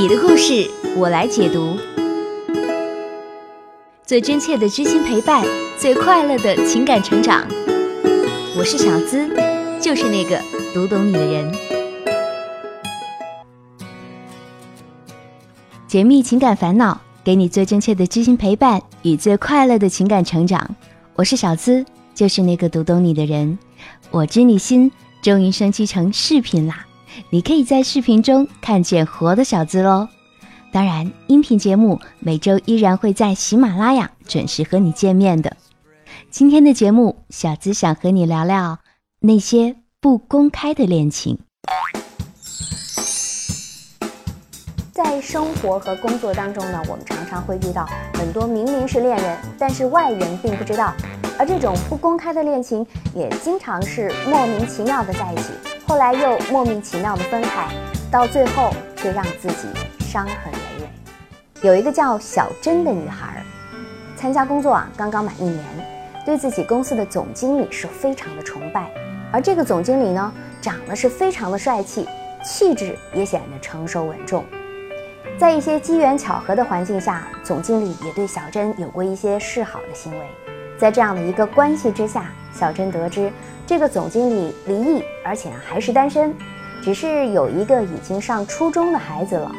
你的故事我来解读，最真切的知心陪伴，最快乐的情感成长。我是小资，就是那个读懂你的人。解密情感烦恼，给你最真切的知心陪伴与最快乐的情感成长。我是小资，就是那个读懂你的人。我知你心，终于升级成视频啦！你可以在视频中看见活的小资喽。当然，音频节目每周依然会在喜马拉雅准时和你见面的。今天的节目，小资想和你聊聊那些不公开的恋情。在生活和工作当中呢，我们常常会遇到很多明明是恋人，但是外人并不知道。而这种不公开的恋情，也经常是莫名其妙的在一起，后来又莫名其妙的分开，到最后却让自己伤痕累累。有一个叫小珍的女孩，参加工作啊，刚刚满一年，对自己公司的总经理是非常的崇拜。而这个总经理呢，长得是非常的帅气，气质也显得成熟稳重。在一些机缘巧合的环境下，总经理也对小珍有过一些示好的行为。在这样的一个关系之下，小珍得知这个总经理离异，而且还是单身，只是有一个已经上初中的孩子了。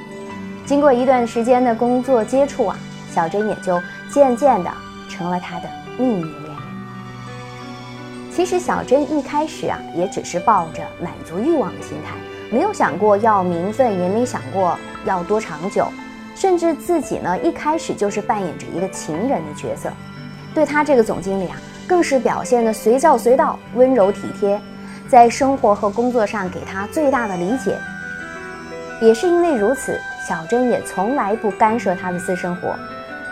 经过一段时间的工作接触啊，小珍也就渐渐的成了他的秘密恋人。其实小珍一开始啊，也只是抱着满足欲望的心态，没有想过要名分，也没想过要多长久，甚至自己呢一开始就是扮演着一个情人的角色。对他这个总经理啊，更是表现的随叫随到，温柔体贴，在生活和工作上给他最大的理解。也是因为如此，小珍也从来不干涉他的私生活，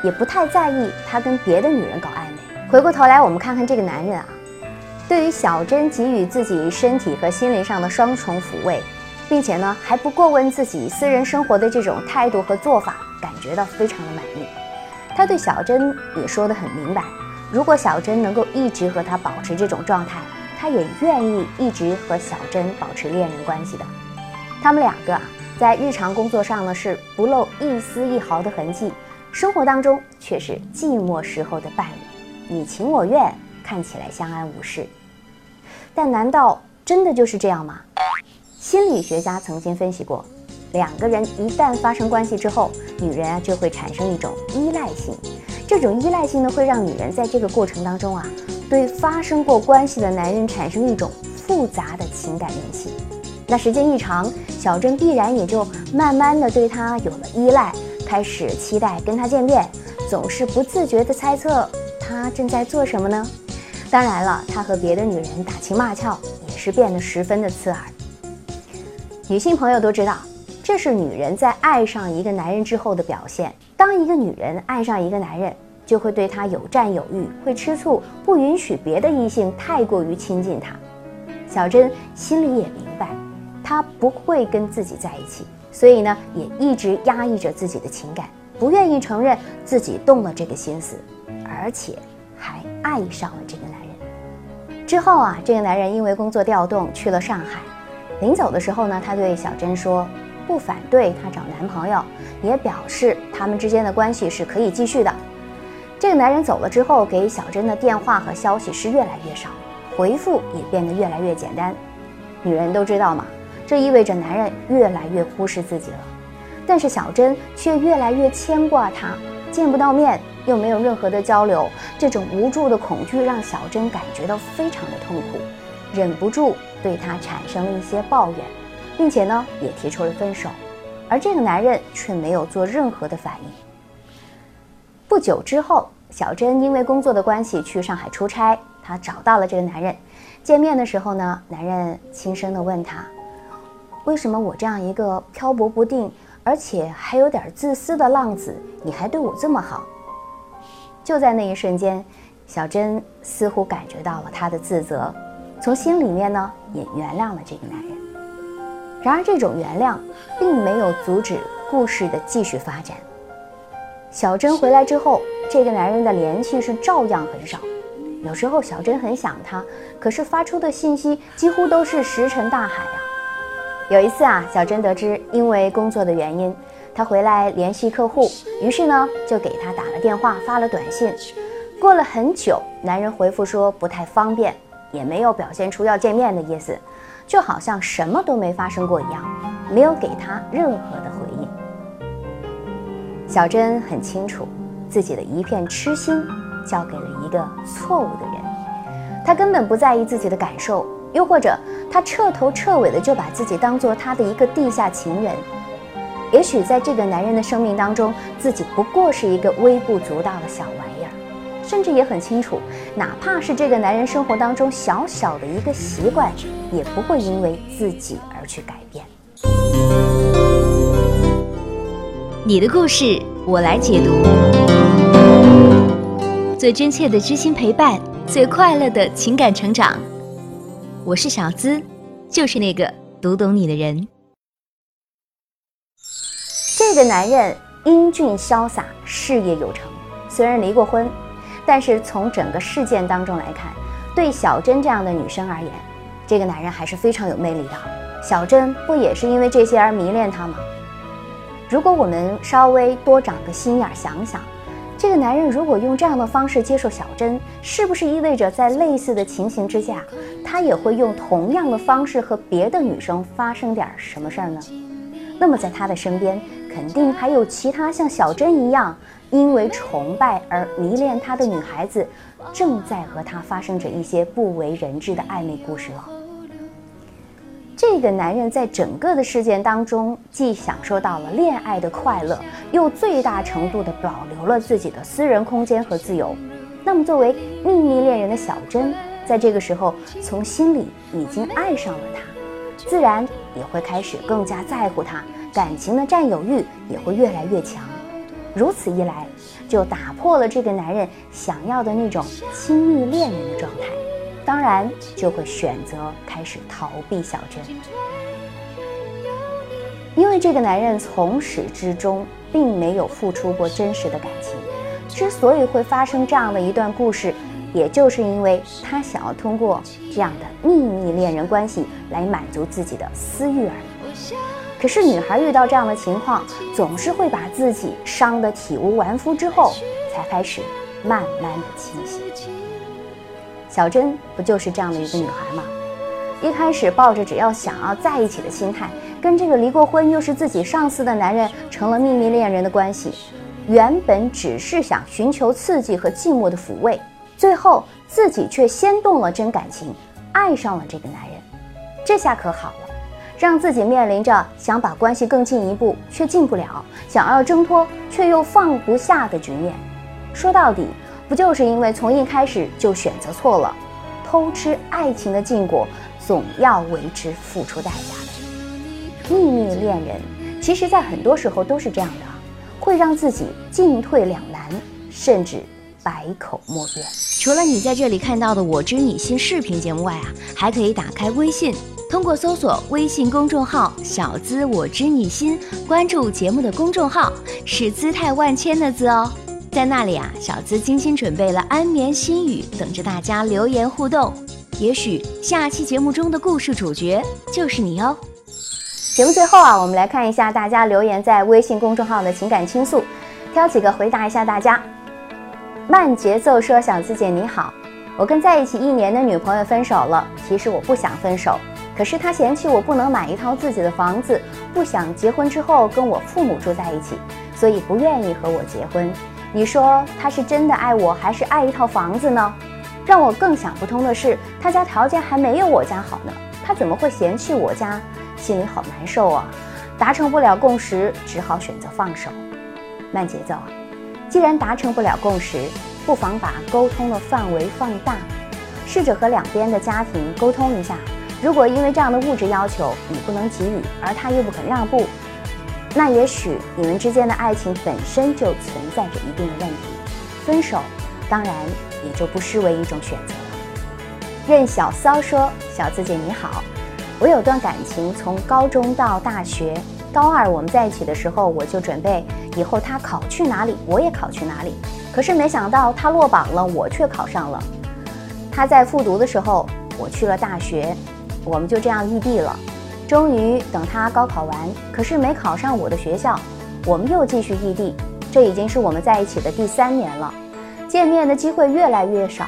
也不太在意他跟别的女人搞暧昧。回过头来，我们看看这个男人啊，对于小珍给予自己身体和心灵上的双重抚慰，并且呢还不过问自己私人生活的这种态度和做法，感觉到非常的满意。他对小珍也说得很明白，如果小珍能够一直和他保持这种状态，他也愿意一直和小珍保持恋人关系的。他们两个啊，在日常工作上呢是不露一丝一毫的痕迹，生活当中却是寂寞时候的伴侣，你情我愿，看起来相安无事。但难道真的就是这样吗？心理学家曾经分析过。两个人一旦发生关系之后，女人啊就会产生一种依赖性。这种依赖性呢，会让女人在这个过程当中啊，对发生过关系的男人产生一种复杂的情感联系。那时间一长，小珍必然也就慢慢的对他有了依赖，开始期待跟他见面，总是不自觉的猜测他正在做什么呢？当然了，他和别的女人打情骂俏，也是变得十分的刺耳。女性朋友都知道。这是女人在爱上一个男人之后的表现。当一个女人爱上一个男人，就会对他有占有欲，会吃醋，不允许别的异性太过于亲近他。小珍心里也明白，他不会跟自己在一起，所以呢，也一直压抑着自己的情感，不愿意承认自己动了这个心思，而且还爱上了这个男人。之后啊，这个男人因为工作调动去了上海，临走的时候呢，他对小珍说。不反对她找男朋友，也表示他们之间的关系是可以继续的。这个男人走了之后，给小珍的电话和消息是越来越少，回复也变得越来越简单。女人都知道嘛，这意味着男人越来越忽视自己了。但是小珍却越来越牵挂他，见不到面又没有任何的交流，这种无助的恐惧让小珍感觉到非常的痛苦，忍不住对他产生了一些抱怨。并且呢，也提出了分手，而这个男人却没有做任何的反应。不久之后，小珍因为工作的关系去上海出差，她找到了这个男人。见面的时候呢，男人轻声的问她：“为什么我这样一个漂泊不定，而且还有点自私的浪子，你还对我这么好？”就在那一瞬间，小珍似乎感觉到了他的自责，从心里面呢，也原谅了这个男人。然而，这种原谅并没有阻止故事的继续发展。小珍回来之后，这个男人的联系是照样很少。有时候，小珍很想他，可是发出的信息几乎都是石沉大海啊。有一次啊，小珍得知因为工作的原因，他回来联系客户，于是呢就给他打了电话，发了短信。过了很久，男人回复说不太方便，也没有表现出要见面的意思，就好像什么都没发生过一样，没有给他任何的回应。小珍很清楚，自己的一片痴心交给了一个错误的人，她根本不在意自己的感受，又或者她彻头彻尾的就把自己当做他的一个地下情人。也许在这个男人的生命当中，自己不过是一个微不足道的小玩意，甚至也很清楚，哪怕是这个男人生活当中小小的一个习惯，也不会因为自己而去改变。你的故事，我来解读。最真切的知心陪伴，最快乐的情感成长。我是小资，就是那个读懂你的人。这个男人英俊潇洒，事业有成。虽然离过婚，但是从整个事件当中来看，对小珍这样的女生而言，这个男人还是非常有魅力的。小珍不也是因为这些而迷恋他吗？如果我们稍微多长个心眼想想，这个男人如果用这样的方式接受小珍，是不是意味着在类似的情形之下，他也会用同样的方式和别的女生发生点什么事儿呢？那么在他的身边。肯定还有其他像小珍一样，因为崇拜而迷恋他的女孩子，正在和他发生着一些不为人知的暧昧故事了。这个男人在整个的事件当中，既享受到了恋爱的快乐，又最大程度的保留了自己的私人空间和自由。那么，作为秘密恋人的小珍，在这个时候从心里已经爱上了他，自然也会开始更加在乎他。感情的占有欲也会越来越强，如此一来，就打破了这个男人想要的那种亲密恋人的状态，当然就会选择开始逃避小珍，因为这个男人从始至终并没有付出过真实的感情，之所以会发生这样的一段故事，也就是因为他想要通过这样的秘密恋人关系来满足自己的私欲而已。可是女孩遇到这样的情况，总是会把自己伤得体无完肤之后，才开始慢慢的清醒。小珍不就是这样的一个女孩吗？一开始抱着只要想要在一起的心态，跟这个离过婚又是自己上司的男人成了秘密恋人的关系。原本只是想寻求刺激和寂寞的抚慰，最后自己却先动了真感情，爱上了这个男人。这下可好了。让自己面临着想把关系更进一步却进不了，想要挣脱却又放不下的局面。说到底，不就是因为从一开始就选择错了？偷吃爱情的禁果，总要为之付出代价的。秘密恋人，其实在很多时候都是这样的，会让自己进退两难，甚至百口莫辩。除了你在这里看到的“我知你心”视频节目外啊，还可以打开微信。通过搜索微信公众号“小资我知你心”，关注节目的公众号是姿态万千的“资”哦，在那里啊，小资精心准备了安眠心语，等着大家留言互动。也许下期节目中的故事主角就是你哦。节目最后啊，我们来看一下大家留言在微信公众号的情感倾诉，挑几个回答一下大家。慢节奏说：“小资姐你好，我跟在一起一年的女朋友分手了，其实我不想分手。”可是他嫌弃我不能买一套自己的房子，不想结婚之后跟我父母住在一起，所以不愿意和我结婚。你说他是真的爱我，还是爱一套房子呢？让我更想不通的是，他家条件还没有我家好呢，他怎么会嫌弃我家？心里好难受啊！达成不了共识，只好选择放手。慢节奏啊！既然达成不了共识，不妨把沟通的范围放大，试着和两边的家庭沟通一下。如果因为这样的物质要求你不能给予，而他又不肯让步，那也许你们之间的爱情本身就存在着一定的问题，分手当然也就不失为一种选择了。任小骚说：“小资姐你好，我有段感情，从高中到大学，高二我们在一起的时候，我就准备以后他考去哪里，我也考去哪里。可是没想到他落榜了，我却考上了。他在复读的时候，我去了大学。”我们就这样异地了，终于等他高考完，可是没考上我的学校，我们又继续异地，这已经是我们在一起的第三年了，见面的机会越来越少。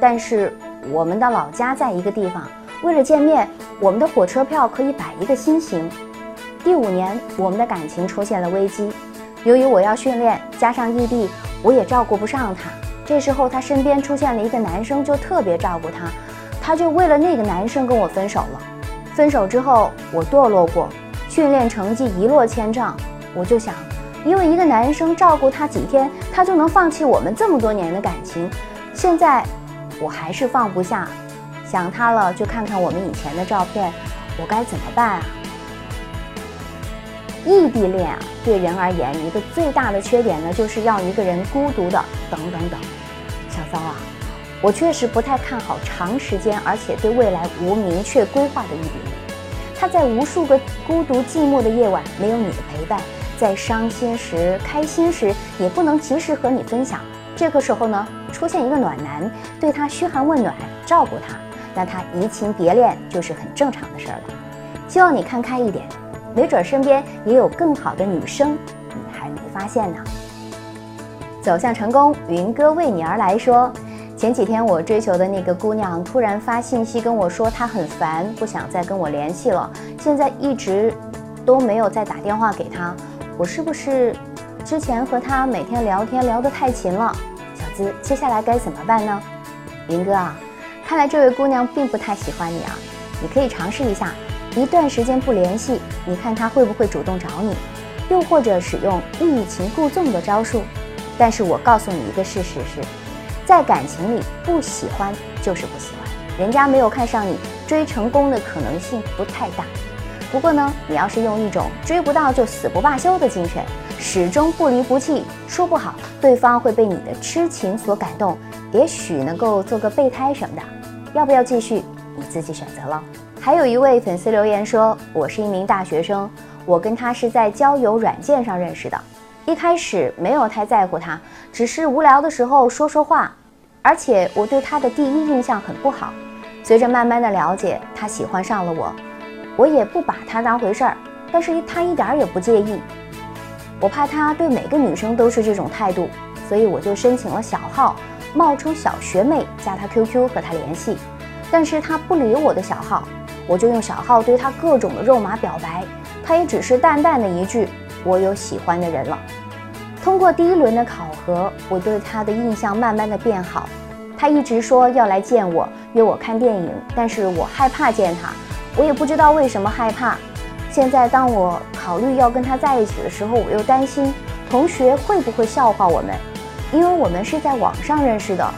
但是我们的老家在一个地方，为了见面，我们的火车票可以摆一个心形。第五年，我们的感情出现了危机，由于我要训练，加上异地，我也照顾不上他。这时候，他身边出现了一个男生，就特别照顾他，他就为了那个男生跟我分手了。分手之后，我堕落过，训练成绩一落千丈。我就想，因为一个男生照顾他几天，他就能放弃我们这么多年的感情。现在，我还是放不下，想他了就看看我们以前的照片，我该怎么办啊？异地恋啊，对人而言，一个最大的缺点呢，就是要一个人孤独的等等等。小骚啊，我确实不太看好长时间而且对未来无明确规划的异地恋。他在无数个孤独寂寞的夜晚没有你的陪伴，在伤心时、开心时也不能及时和你分享。这个时候呢，出现一个暖男，对他嘘寒问暖，照顾他，那他移情别恋就是很正常的事儿了。希望你看开一点。没准身边也有更好的女生，你还没发现呢。走向成功，云哥为你而来说，前几天我追求的那个姑娘突然发信息跟我说她很烦，不想再跟我联系了，现在一直都没有再打电话给她。我是不是之前和她每天聊天聊得太勤了？小资，接下来该怎么办呢？云哥啊，看来这位姑娘并不太喜欢你啊，你可以尝试一下。一段时间不联系，你看她会不会主动找你？又或者使用欲擒故纵的招数？但是我告诉你一个事实是，在感情里不喜欢就是不喜欢，人家没有看上你，追成功的可能性不太大。不过呢，你要是用一种追不到就死不罢休的精神，始终不离不弃，说不好对方会被你的痴情所感动，也许能够做个备胎什么的。要不要继续？你自己选择了。还有一位粉丝留言说：“我是一名大学生，我跟他是在交友软件上认识的。一开始没有太在乎他，只是无聊的时候说说话。而且我对他的第一印象很不好。随着慢慢的了解，他喜欢上了我，我也不把他当回事儿。但是他一点也不介意。我怕他对每个女生都是这种态度，所以我就申请了小号，冒充小学妹加他 QQ 和他联系。但是他不理我的小号。”我就用小号对他各种的肉麻表白，他也只是淡淡的一句“我有喜欢的人了”。通过第一轮的考核，我对他的印象慢慢的变好。他一直说要来见我，约我看电影，但是我害怕见他，我也不知道为什么害怕。现在当我考虑要跟他在一起的时候，我又担心同学会不会笑话我们，因为我们是在网上认识的。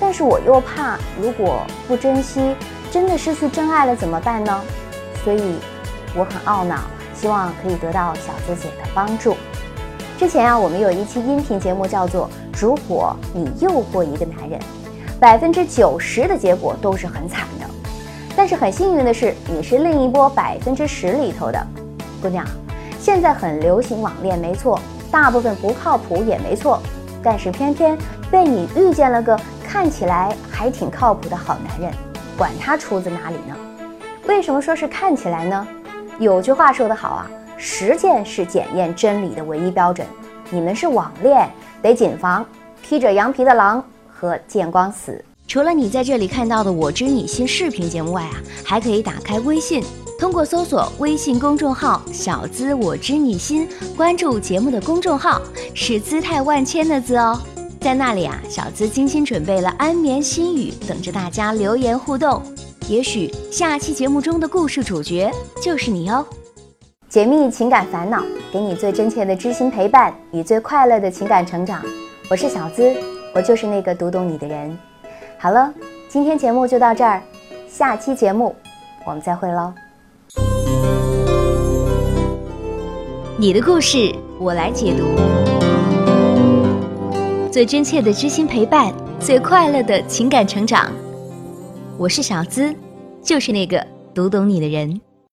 但是我又怕如果不珍惜。真的失去真爱了怎么办呢？所以我很懊恼，希望可以得到小资姐的帮助。之前啊，我们有一期音频节目叫做《如果你诱惑一个男人》，百分之九十的结果都是很惨的。但是很幸运的是，你是另一波百分之十里头的姑娘。现在很流行网恋，没错，大部分不靠谱也没错，但是偏偏被你遇见了个看起来还挺靠谱的好男人。管他出自哪里呢？为什么说是看起来呢？有句话说得好啊，实践是检验真理的唯一标准。你们是网恋，得谨防披着羊皮的狼和见光死。除了你在这里看到的“我知你心”视频节目外啊，还可以打开微信，通过搜索微信公众号“小资我知你心”，关注节目的公众号，是姿态万千的“资”哦。在那里啊，小资精心准备了安眠心语，等着大家留言互动。也许下期节目中的故事主角就是你哦。解密情感烦恼，给你最真切的知心陪伴与最快乐的情感成长。我是小资，我就是那个读懂你的人。好了，今天节目就到这儿，下期节目我们再会喽。你的故事我来解读。最真切的知心陪伴，最快乐的情感成长。我是小资，就是那个读懂你的人。